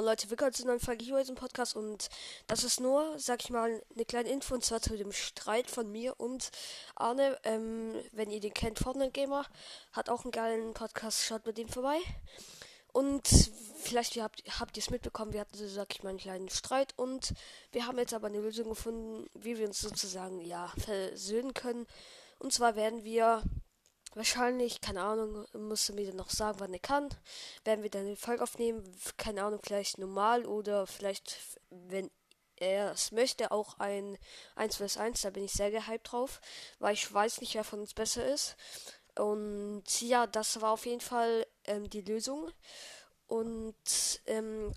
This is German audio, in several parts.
Leute, willkommen zu einer neuen Folge hier im Podcast. Und das ist nur, sag ich mal, eine kleine Info und zwar zu dem Streit von mir und Arne, ähm, wenn ihr den kennt, Fortnite Gamer, hat auch einen geilen Podcast, schaut mit dem vorbei. Und vielleicht habt, habt ihr es mitbekommen, wir hatten, so, sag ich mal, einen kleinen Streit. Und wir haben jetzt aber eine Lösung gefunden, wie wir uns sozusagen, ja, versöhnen können. Und zwar werden wir Wahrscheinlich, keine Ahnung, musste mir dann noch sagen, wann er kann. Werden wir dann den Folge aufnehmen, keine Ahnung, vielleicht normal oder vielleicht, wenn er es möchte, auch ein 1 vs 1. Da bin ich sehr gehypt drauf, weil ich weiß nicht, wer von uns besser ist. Und ja, das war auf jeden Fall ähm, die Lösung. Und ähm,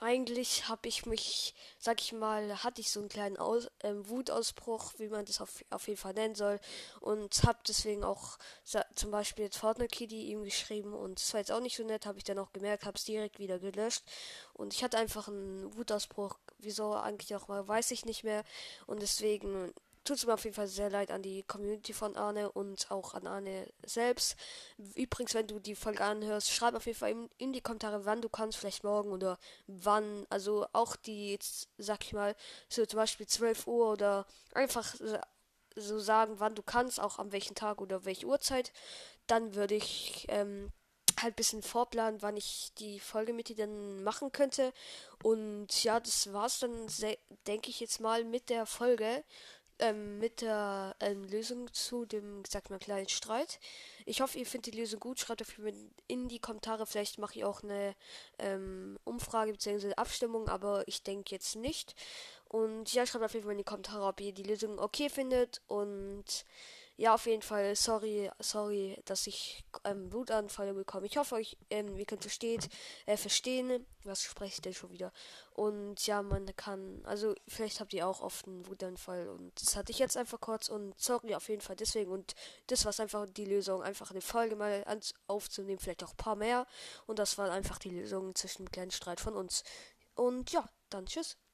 eigentlich habe ich mich, sag ich mal, hatte ich so einen kleinen Aus ähm, Wutausbruch, wie man das auf, auf jeden Fall nennen soll. Und habe deswegen auch zum Beispiel jetzt Fortnite Kitty ihm geschrieben. Und es war jetzt auch nicht so nett, habe ich dann auch gemerkt, habe es direkt wieder gelöscht. Und ich hatte einfach einen Wutausbruch. Wieso eigentlich auch mal, weiß ich nicht mehr. Und deswegen tut es mir auf jeden Fall sehr leid an die Community von Arne und auch an Arne selbst. Übrigens, wenn du die Folge anhörst, schreib auf jeden Fall in, in die Kommentare, wann du kannst, vielleicht morgen oder wann. Also auch die, jetzt, sag ich mal, so zum Beispiel 12 Uhr oder einfach so sagen, wann du kannst, auch an welchem Tag oder welche Uhrzeit. Dann würde ich ähm, halt ein bisschen vorplanen, wann ich die Folge mit dir dann machen könnte. Und ja, das war's dann, denke ich jetzt mal mit der Folge ähm, mit der ähm, Lösung zu dem, sag mal, kleinen Streit. Ich hoffe, ihr findet die Lösung gut. Schreibt dafür in die Kommentare. Vielleicht mache ich auch eine ähm, Umfrage bzw. Abstimmung, aber ich denke jetzt nicht. Und ja, schreibt auf jeden Fall in die Kommentare, ob ihr die Lösung okay findet. Und ja, auf jeden Fall, sorry, sorry, dass ich ähm, Blutanfall bekomme. Ich hoffe, euch, ähm, ihr könnt versteht, äh, verstehen, was spreche ich denn schon wieder. Und ja, man kann, also vielleicht habt ihr auch oft einen Wutanfall und das hatte ich jetzt einfach kurz und sorry auf jeden Fall deswegen. Und das war einfach die Lösung, einfach eine Folge mal aufzunehmen, vielleicht auch ein paar mehr. Und das war einfach die Lösung zwischen dem kleinen Streit von uns. Und ja, dann tschüss.